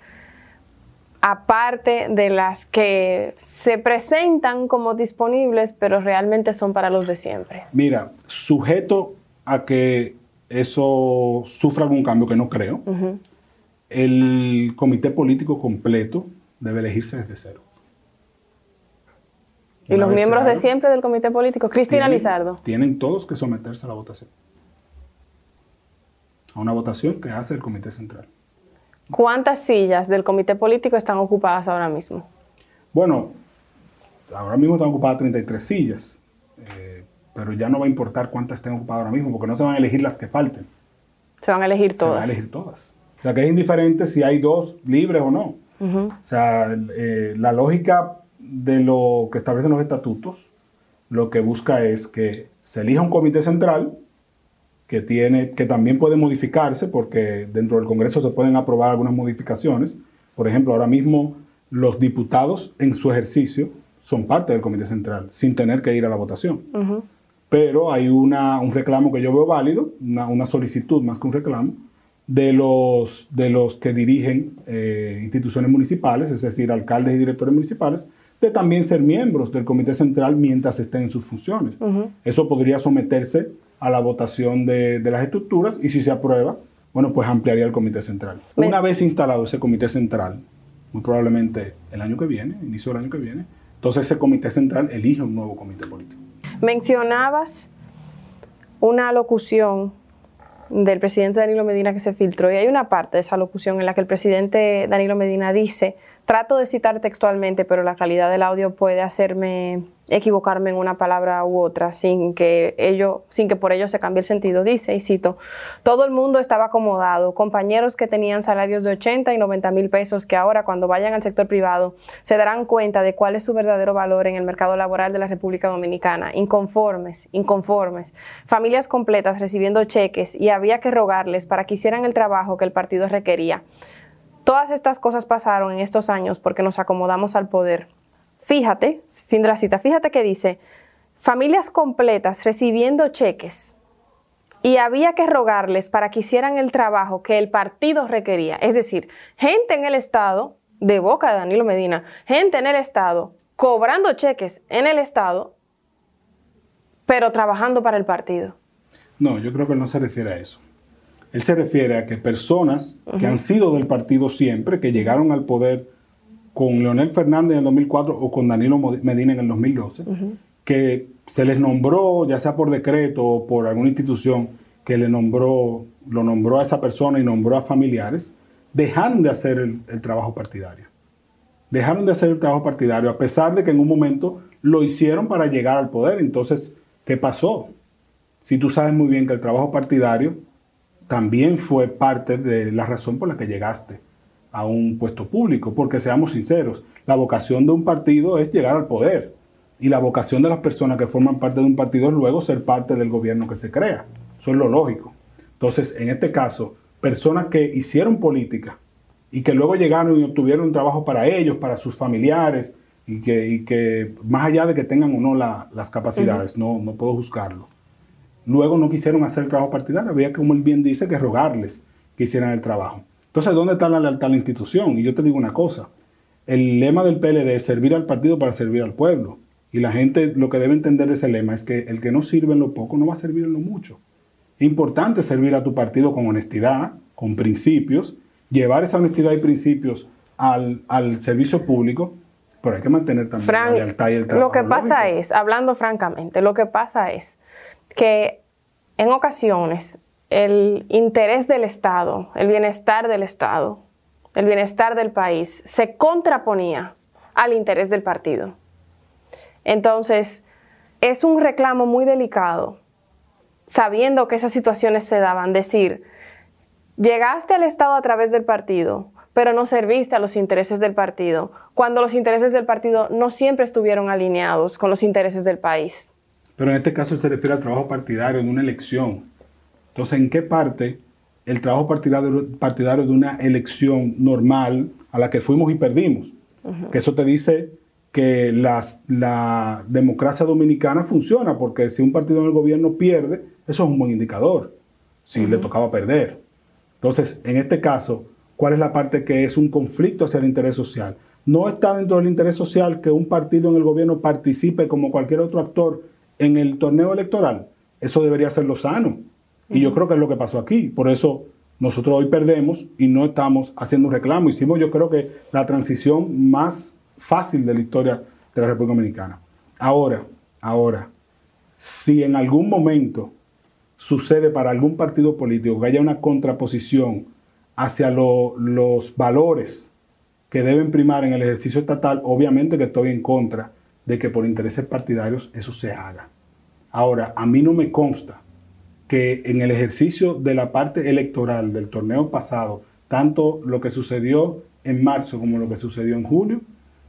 Aparte de las que se presentan como disponibles, pero realmente son para los de siempre. Mira, sujeto a que eso sufra algún cambio, que no creo, el comité político completo debe elegirse desde cero. ¿Y los miembros de siempre del comité político? Cristina Lizardo. Tienen todos que someterse a la votación. A una votación que hace el comité central. ¿Cuántas sillas del comité político están ocupadas ahora mismo? Bueno, ahora mismo están ocupadas 33 sillas, eh, pero ya no va a importar cuántas estén ocupadas ahora mismo, porque no se van a elegir las que falten. Se van a elegir todas. Se van a elegir todas. O sea, que es indiferente si hay dos libres o no. O sea, eh, la lógica de lo que establecen los estatutos, lo que busca es que se elija un comité central que, tiene, que también puede modificarse porque dentro del Congreso se pueden aprobar algunas modificaciones. Por ejemplo, ahora mismo los diputados en su ejercicio son parte del comité central sin tener que ir a la votación. Pero hay una, un reclamo que yo veo válido, una, solicitud más que un reclamo, de los, de los que dirigen eh, instituciones municipales, es decir, alcaldes y directores municipales, de también ser miembros del Comité Central mientras estén en sus funciones. Eso podría someterse a la votación de, las estructuras y si se aprueba, bueno, pues ampliaría el Comité Central. Una vez instalado ese Comité Central, muy probablemente el año que viene, inicio del año que viene. Entonces ese comité central elige un nuevo comité político. Mencionabas una locución del presidente Danilo Medina que se filtró y hay una parte de esa locución en la que el presidente Danilo Medina dice Trato de citar textualmente, pero la calidad del audio puede hacerme equivocarme en una palabra u otra sin que ello, sin que por ello se cambie el sentido. Dice, y cito, todo el mundo estaba acomodado, compañeros que tenían salarios de 80 y 90 mil pesos que ahora cuando vayan al sector privado se darán cuenta de cuál es su verdadero valor en el mercado laboral de la República Dominicana, inconformes, inconformes, familias completas recibiendo cheques y había que rogarles para que hicieran el trabajo que el partido requería. Todas estas cosas pasaron en estos años porque nos acomodamos al poder. Fíjate, fin de la cita, fíjate que dice, familias completas recibiendo cheques y había que rogarles para que hicieran el trabajo que el partido requería. Es decir, gente en el Estado, de boca de Danilo Medina, gente en el Estado, cobrando cheques en el Estado, pero trabajando para el partido. No, yo creo que no se refiere a eso. Él se refiere a que personas que han sido del partido siempre, que llegaron al poder con Leonel Fernández en el 2004 o con Danilo Medina en el 2012, que se les nombró, ya sea por decreto o por alguna institución que le nombró, lo nombró a esa persona y nombró a familiares, dejaron de hacer el, el trabajo partidario. Dejaron de hacer el trabajo partidario, a pesar de que en un momento lo hicieron para llegar al poder. Entonces, ¿qué pasó? Si tú sabes muy bien que el trabajo partidario también fue parte de la razón por la que llegaste a un puesto público, porque seamos sinceros, la vocación de un partido es llegar al poder y la vocación de las personas que forman parte de un partido es luego ser parte del gobierno que se crea. Eso es lo lógico. Entonces, en este caso, personas que hicieron política y que luego llegaron y obtuvieron un trabajo para ellos, para sus familiares, y que, que más allá de que tengan o no las capacidades, no, no puedo juzgarlo luego no quisieron hacer el trabajo partidario. Había, como él bien dice, que rogarles que hicieran el trabajo. Entonces, ¿dónde está la lealtad a la institución? Y yo te digo una cosa, el lema del PLD es servir al partido para servir al pueblo. Y la gente lo que debe entender de ese lema es que el que no sirve en lo poco no va a servir en lo mucho. Es importante servir a tu partido con honestidad, con principios, llevar esa honestidad y principios al, servicio público, pero hay que mantener también la lealtad y el trabajo. Lo que pasa es, hablando francamente, lo que pasa es que en ocasiones el interés del Estado, el bienestar del Estado, el bienestar del país se contraponía al interés del partido. Entonces, es un reclamo muy delicado, sabiendo que esas situaciones se daban, decir, llegaste al Estado a través del partido, pero no serviste a los intereses del partido, cuando los intereses del partido no siempre estuvieron alineados con los intereses del país. Pero en este caso se refiere al trabajo partidario de una elección. Entonces, ¿en qué parte el trabajo partidario, partidario de una elección normal a la que fuimos y perdimos? Que eso te dice que la democracia dominicana funciona, porque si un partido en el gobierno pierde, eso es un buen indicador, si le tocaba perder. Entonces, en este caso, ¿cuál es la parte que es un conflicto hacia el interés social? No está dentro del interés social que un partido en el gobierno participe como cualquier otro actor en el torneo electoral, eso debería ser lo sano. Y yo creo que es lo que pasó aquí. Por eso nosotros hoy perdemos y no estamos haciendo un reclamo. Hicimos yo creo que la transición más fácil de la historia de la República Dominicana. Ahora, ahora, si en algún momento sucede para algún partido político que haya una contraposición hacia los valores que deben primar en el ejercicio estatal, obviamente que estoy en contra de que por intereses partidarios eso se haga. Ahora, a mí no me consta que en el ejercicio de la parte electoral del torneo pasado, tanto lo que sucedió en marzo como lo que sucedió en julio,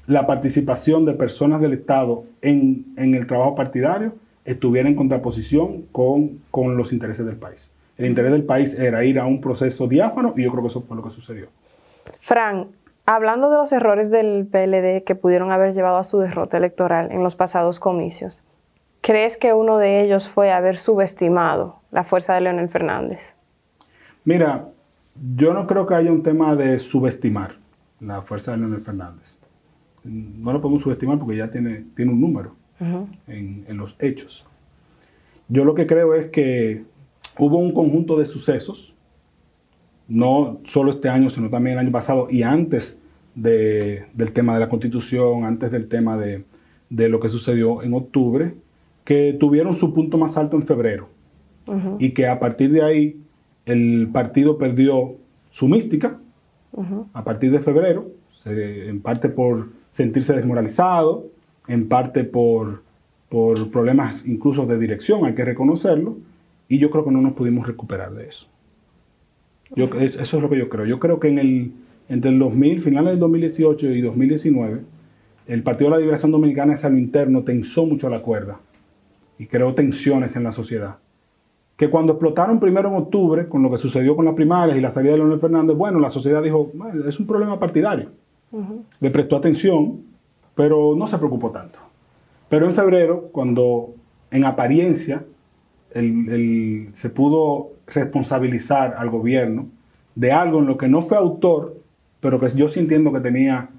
la participación de personas del Estado en, el trabajo partidario estuviera en contraposición con, con los intereses del país. El interés del país era ir a un proceso diáfano y yo creo que eso fue lo que sucedió. Hablando de los errores del PLD que pudieron haber llevado a su derrota electoral en los pasados comicios, ¿crees que uno de ellos fue haber subestimado la fuerza de Leonel Fernández? Mira, yo no creo que haya un tema de subestimar la fuerza de Leonel Fernández. No lo podemos subestimar porque ya tiene, tiene un número en, en los hechos. Yo lo que creo es que hubo un conjunto de sucesos no solo este año, sino también el año pasado y antes del tema de la constitución, antes del tema de, lo que sucedió en octubre, que tuvieron su punto más alto en febrero. Y que a partir de ahí el partido perdió su mística. A partir de febrero, en parte por sentirse desmoralizado, en parte por, por problemas incluso de dirección, hay que reconocerlo, y yo creo que no nos pudimos recuperar de eso. Yo, eso es lo que yo creo. Yo creo que en el, entre el 2000, finales del 2018 y 2019, el Partido de la Liberación Dominicana hacia lo interno tensó mucho la cuerda y creó tensiones en la sociedad. Que cuando explotaron primero en octubre, con lo que sucedió con las primarias y la salida de Leonel Fernández, bueno, la sociedad dijo, es un problema partidario. Le prestó atención, pero no se preocupó tanto. Pero en febrero, cuando en apariencia se pudo responsabilizar al gobierno de algo en lo que no fue autor, pero que yo sí entiendo que tenía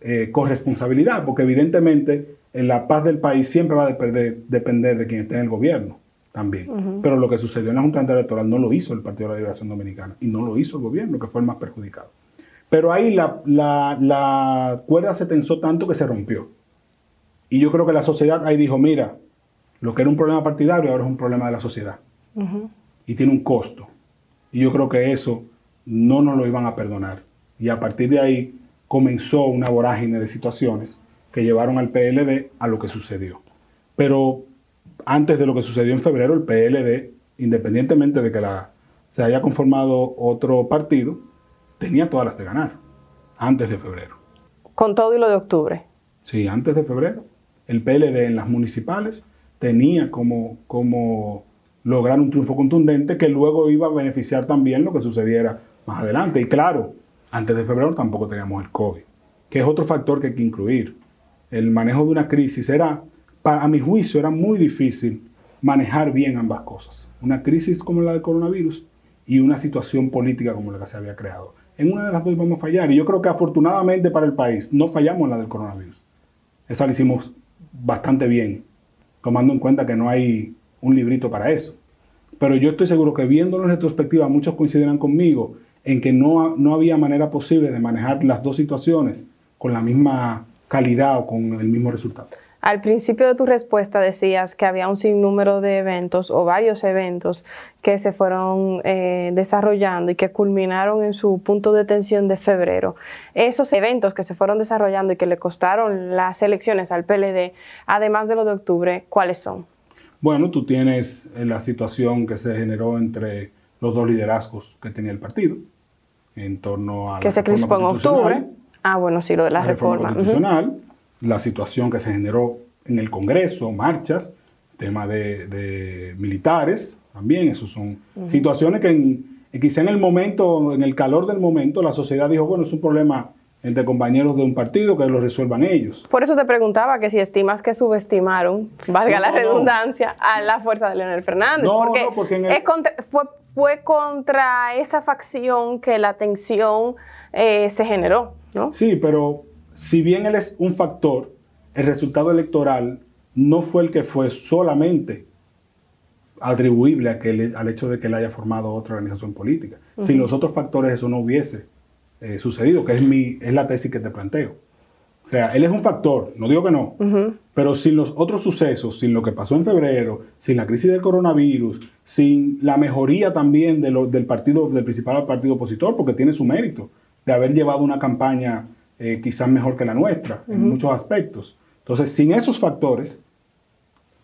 eh, corresponsabilidad, porque evidentemente en la paz del país siempre va a depender, depender de quien esté en el gobierno también. Pero lo que sucedió en la Junta Electoral no lo hizo el Partido de la Liberación Dominicana y no lo hizo el gobierno, que fue el más perjudicado. Pero ahí la, la cuerda se tensó tanto que se rompió. Y yo creo que la sociedad ahí dijo, mira, lo que era un problema partidario ahora es un problema de la sociedad. Y tiene un costo. Y yo creo que eso no nos lo iban a perdonar. Y a partir de ahí comenzó una vorágine de situaciones que llevaron al PLD a lo que sucedió. Pero antes de lo que sucedió en febrero, el PLD, independientemente de que la, se haya conformado otro partido, tenía todas las de ganar, antes de febrero. Con todo y lo de octubre. Sí, antes de febrero. El PLD en las municipales tenía como, como lograr un triunfo contundente que luego iba a beneficiar también lo que sucediera más adelante. Y claro, antes de febrero tampoco teníamos el COVID, que es otro factor que hay que incluir. El manejo de una crisis era, para, a mi juicio, era muy difícil manejar bien ambas cosas. Una crisis como la del coronavirus y una situación política como la que se había creado. En una de las dos vamos a fallar y yo creo que afortunadamente para el país no fallamos en la del coronavirus. Esa la hicimos bastante bien tomando en cuenta que no hay un librito para eso. Pero yo estoy seguro que viéndolo en retrospectiva, muchos coincidirán conmigo en que no, no había manera posible de manejar las dos situaciones con la misma calidad o con el mismo resultado. Al principio de tu respuesta decías que había un sinnúmero de eventos o varios eventos que se fueron eh, desarrollando y que culminaron en su punto de tensión de febrero. Esos eventos que se fueron desarrollando y que le costaron las elecciones al PLD, además de lo de octubre, ¿cuáles son? Bueno, tú tienes eh, la situación que se generó entre los dos liderazgos que tenía el partido en torno a... Que se crispó en octubre. Ah, bueno, sí, lo de la, reforma, constitucional la situación que se generó en el Congreso, marchas, tema de, militares, también, esas son situaciones que en, quizá en el momento, en el calor del momento, la sociedad dijo, bueno, es un problema entre compañeros de un partido que lo resuelvan ellos. Por eso te preguntaba que si estimas que subestimaron, valga la redundancia, a la fuerza de Leonel Fernández. No, porque, no, porque fue, fue, contra esa facción que la tensión eh, se generó, ¿no? Sí, pero si bien él es un factor, el resultado electoral no fue el que fue solamente atribuible al hecho de que él haya formado otra organización política. Sin los otros factores eso no hubiese eh, sucedido, que es, mi, es la tesis que te planteo. O sea, él es un factor, no digo que no, pero sin los otros sucesos, sin lo que pasó en febrero, sin la crisis del coronavirus, sin la mejoría también de del partido, del principal partido opositor, porque tiene su mérito de haber llevado una campaña eh, quizás mejor que la nuestra en muchos aspectos. Entonces, sin esos factores,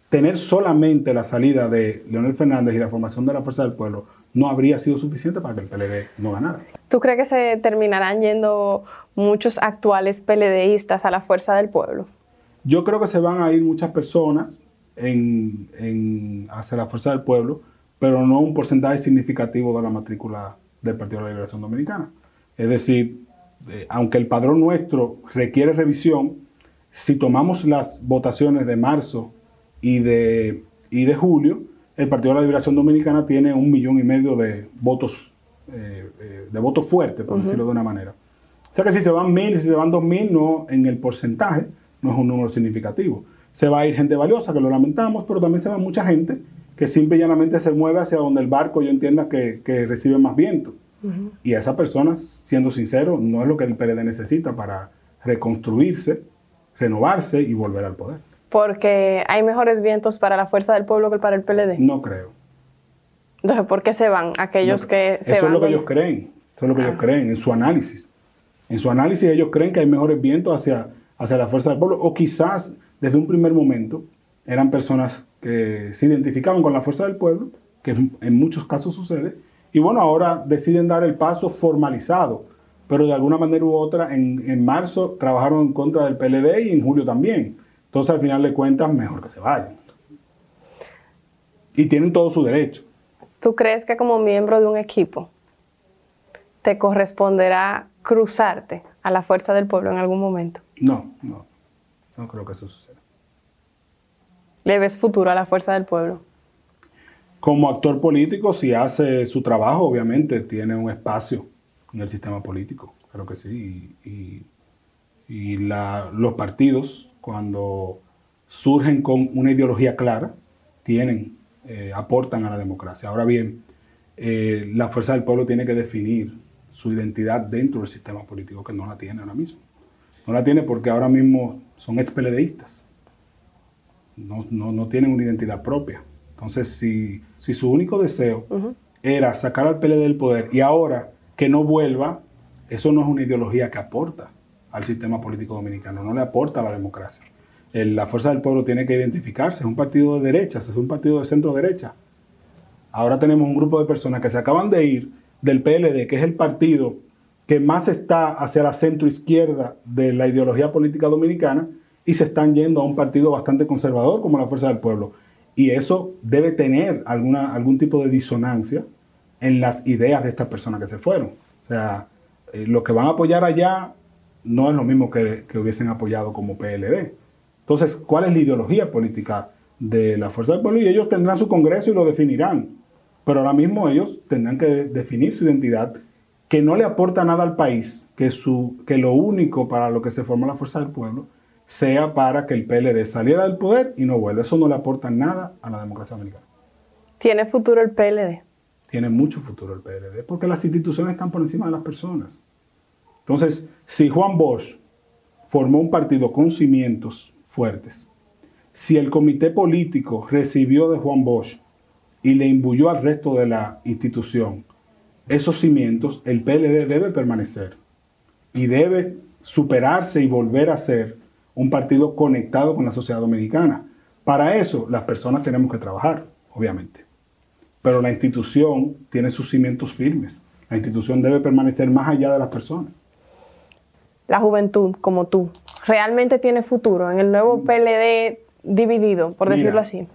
tener solamente la salida de Leonel Fernández y la formación de la Fuerza del Pueblo no habría sido suficiente para que el PLD no ganara. ¿Tú crees que se terminarán yendo muchos actuales PLDistas a la Fuerza del Pueblo? Yo creo que se van a ir muchas personas hacia la Fuerza del Pueblo, pero no un porcentaje significativo de la matrícula del Partido de la Liberación Dominicana. Es decir, eh, aunque el padrón nuestro requiere revisión, si tomamos las votaciones de marzo y de, y de julio, el Partido de la Liberación Dominicana tiene un millón y medio de votos, eh, eh, de votos fuertes, por decirlo de una manera. O sea que si se van mil, si se van dos mil, no, en el porcentaje no es un número significativo. Se va a ir gente valiosa, que lo lamentamos, pero también se va mucha gente que simple y llanamente se mueve hacia donde el barco yo entienda que, que recibe más viento. Y a esas personas, siendo sincero, no es lo que el PLD necesita para reconstruirse, renovarse y volver al poder. Porque hay mejores vientos para la fuerza del pueblo que para el PLD. No creo. Entonces, ¿por qué se van aquellos que se Eso van? es lo que ellos creen. Eso es lo que ellos ah. creen en su análisis. En su análisis ellos creen que hay mejores vientos hacia, hacia la fuerza del pueblo. O quizás desde un primer momento eran personas que se identificaban con la fuerza del pueblo, que en muchos casos sucede, y bueno, ahora deciden dar el paso formalizado, pero de alguna manera u otra en, en marzo trabajaron en contra del PLD y en julio también. Entonces al final de cuentas, mejor que se vayan. Y tienen todo su derecho. ¿Tú crees que como miembro de un equipo te corresponderá cruzarte a la fuerza del pueblo en algún momento? No, no. No creo que eso suceda. ¿Le ves futuro a la fuerza del pueblo? Como actor político, si hace su trabajo, obviamente tiene un espacio en el sistema político, creo que sí. Y, los partidos, cuando surgen con una ideología clara, tienen, eh, aportan a la democracia. Ahora bien, eh, la fuerza del pueblo tiene que definir su identidad dentro del sistema político, que no la tiene ahora mismo. No la tiene porque ahora mismo son expeledeístas no, no, tienen una identidad propia. Entonces, si, si su único deseo era sacar al PLD del poder y ahora que no vuelva, eso no es una ideología que aporta al sistema político dominicano, no le aporta a la democracia. la Fuerza del Pueblo tiene que identificarse, es un partido de derechas, es un partido de centro derecha. Ahora tenemos un grupo de personas que se acaban de ir del PLD, que es el partido que más está hacia la centro izquierda de la ideología política dominicana, y se están yendo a un partido bastante conservador como la Fuerza del Pueblo. Y eso debe tener alguna, algún tipo de disonancia en las ideas de estas personas que se fueron. O sea, eh, lo que van a apoyar allá no es lo mismo que, que, hubiesen apoyado como PLD. Entonces, ¿cuál es la ideología política de la Fuerza del Pueblo? Y ellos tendrán su congreso y lo definirán. Pero ahora mismo ellos tendrán que definir su identidad que no le aporta nada al país, que, su, que lo único para lo que se formó la Fuerza del Pueblo sea para que el PLD saliera del poder y no vuelva. Eso no le aporta nada a la democracia americana. ¿Tiene futuro el PLD? Tiene mucho futuro el PLD, porque las instituciones están por encima de las personas. Entonces, si Juan Bosch formó un partido con cimientos fuertes, si el comité político recibió de Juan Bosch y le imbuyó al resto de la institución esos cimientos, el PLD debe permanecer y debe superarse y volver a ser un partido conectado con la sociedad dominicana. Para eso las personas tenemos que trabajar, obviamente. Pero la institución tiene sus cimientos firmes. La institución debe permanecer más allá de las personas. La juventud, como tú, realmente tiene futuro en el nuevo mm. PLD dividido, por decirlo así.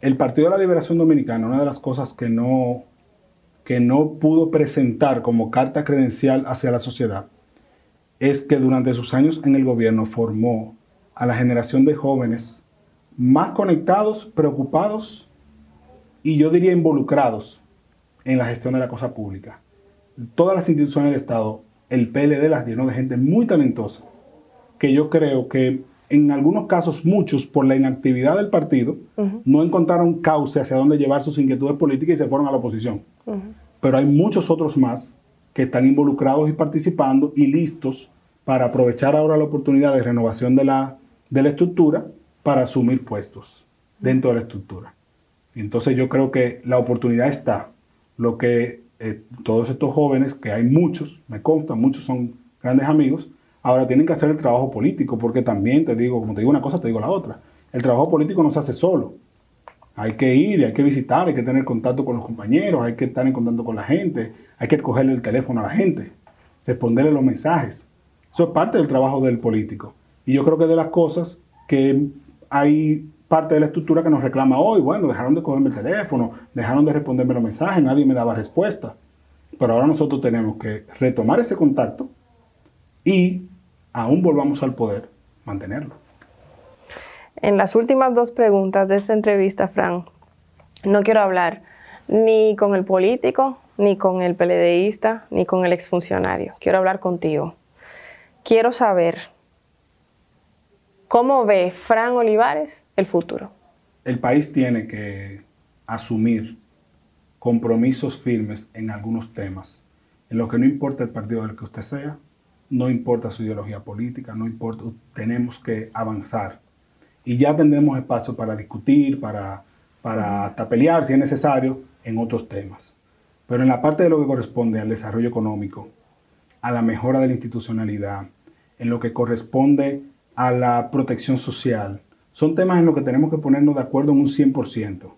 El Partido de la Liberación Dominicana, una de las cosas que no, que no pudo presentar como carta credencial hacia la sociedad, es que durante sus años en el gobierno formó a la generación de jóvenes más conectados, preocupados y yo diría involucrados en la gestión de la cosa pública. Todas las instituciones del Estado, el PLD las llenó de gente muy talentosa, que yo creo que en algunos casos muchos, por la inactividad del partido, no encontraron cauce hacia dónde llevar sus inquietudes políticas y se fueron a la oposición. Pero hay muchos otros más que están involucrados y participando y listos para aprovechar ahora la oportunidad de renovación de la de la estructura para asumir puestos dentro de la estructura. Entonces yo creo que la oportunidad está. Lo que eh, todos estos jóvenes, que hay muchos, me consta, muchos son grandes amigos, ahora tienen que hacer el trabajo político, porque también te digo, como te digo una cosa, te digo la otra. El trabajo político no se hace solo. Hay que ir, hay que visitar, hay que tener contacto con los compañeros, hay que estar en contacto con la gente, hay que cogerle el teléfono a la gente, responderle los mensajes. Eso es parte del trabajo del político. Y yo creo que de las cosas que hay parte de la estructura que nos reclama hoy, bueno, dejaron de cogerme el teléfono, dejaron de responderme los mensajes, nadie me daba respuesta. Pero ahora nosotros tenemos que retomar ese contacto y, aún volvamos al poder, mantenerlo. En las últimas dos preguntas de esta entrevista, Fran, no quiero hablar ni con el político, ni con el PLDista, ni con el exfuncionario. Quiero hablar contigo. Quiero saber ¿Cómo ve Fran Olivares el futuro? El país tiene que asumir compromisos firmes en algunos temas. en lo que no importa el partido del que usted sea, no importa su ideología política, no importa, tenemos que avanzar. Y ya tendremos espacio para discutir, para, para hasta pelear si es necesario en otros temas. Pero en la parte de lo que corresponde al desarrollo económico, a la mejora de la institucionalidad, en lo que corresponde a la protección social, son temas en los que tenemos que ponernos de acuerdo en un 100%.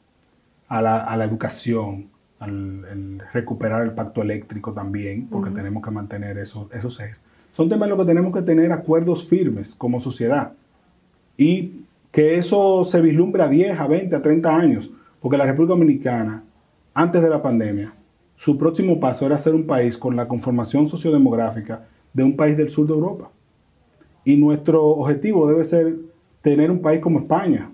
A la, a la educación, al, recuperar el pacto eléctrico también, porque tenemos que mantener esos, esos ejes. Son temas en los que tenemos que tener acuerdos firmes como sociedad. Y que eso se vislumbra a 10, a 20, a 30 años, porque la República Dominicana, antes de la pandemia, su próximo paso era ser un país con la conformación sociodemográfica de un país del sur de Europa. Y nuestro objetivo debe ser tener un país como España,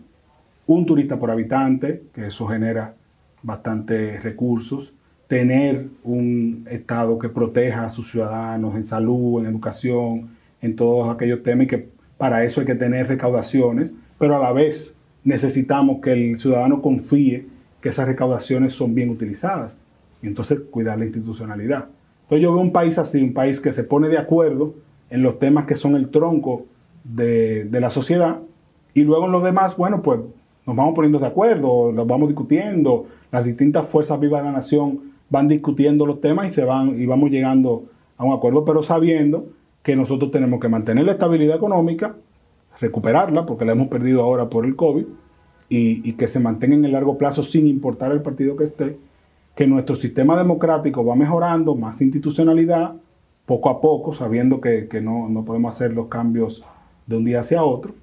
un turista por habitante, que eso genera bastantes recursos, tener un Estado que proteja a sus ciudadanos en salud, en educación, en todos aquellos temas, y que para eso hay que tener recaudaciones, pero a la vez necesitamos que el ciudadano confíe que esas recaudaciones son bien utilizadas, y entonces cuidar la institucionalidad. Entonces yo veo un país así, un país que se pone de acuerdo en los temas que son el tronco de, de la sociedad, y luego en los demás, bueno, pues nos vamos poniendo de acuerdo, los vamos discutiendo, las distintas fuerzas vivas de la nación van discutiendo los temas y se van y vamos llegando a un acuerdo, pero sabiendo que nosotros tenemos que mantener la estabilidad económica, recuperarla, porque la hemos perdido ahora por el COVID, y, y, que se mantenga en el largo plazo sin importar el partido que esté, que nuestro sistema democrático va mejorando, más institucionalidad, poco a poco, sabiendo que, que no, no podemos hacer los cambios de un día hacia otro.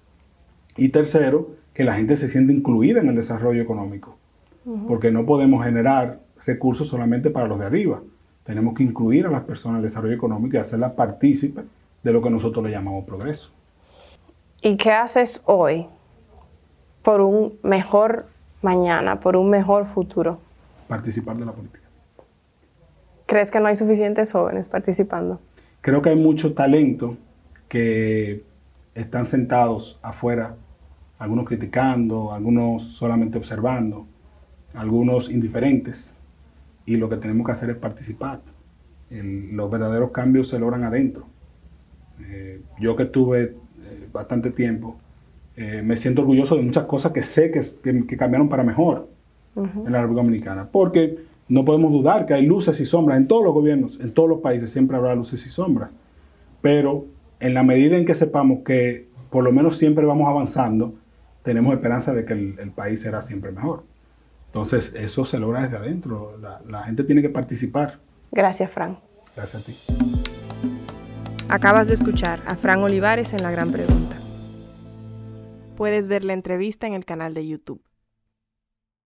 Y tercero, que la gente se siente incluida en el desarrollo económico, porque no podemos generar recursos solamente para los de arriba. Tenemos que incluir a las personas en el desarrollo económico y hacerlas partícipes de lo que nosotros le llamamos progreso. ¿Y qué haces hoy por un mejor mañana, por un mejor futuro? Participar de la política. ¿Crees que no hay suficientes jóvenes participando? Creo que hay mucho talento que están sentados afuera algunos criticando, algunos solamente observando, algunos indiferentes, y lo que tenemos que hacer es participar. los verdaderos cambios se logran adentro. Eh, yo que estuve eh, bastante tiempo, eh, me siento orgulloso de muchas cosas que sé que, que, cambiaron para mejor en la República Dominicana, porque no podemos dudar que hay luces y sombras en todos los gobiernos, en todos los países siempre habrá luces y sombras, pero en la medida en que sepamos que por lo menos siempre vamos avanzando, tenemos esperanza de que el, país será siempre mejor. Entonces, eso se logra desde adentro. La, la gente tiene que participar. Gracias, Fran. Gracias a ti. Acabas de escuchar a Fran Olivares en La Gran Pregunta. Puedes ver la entrevista en el canal de YouTube.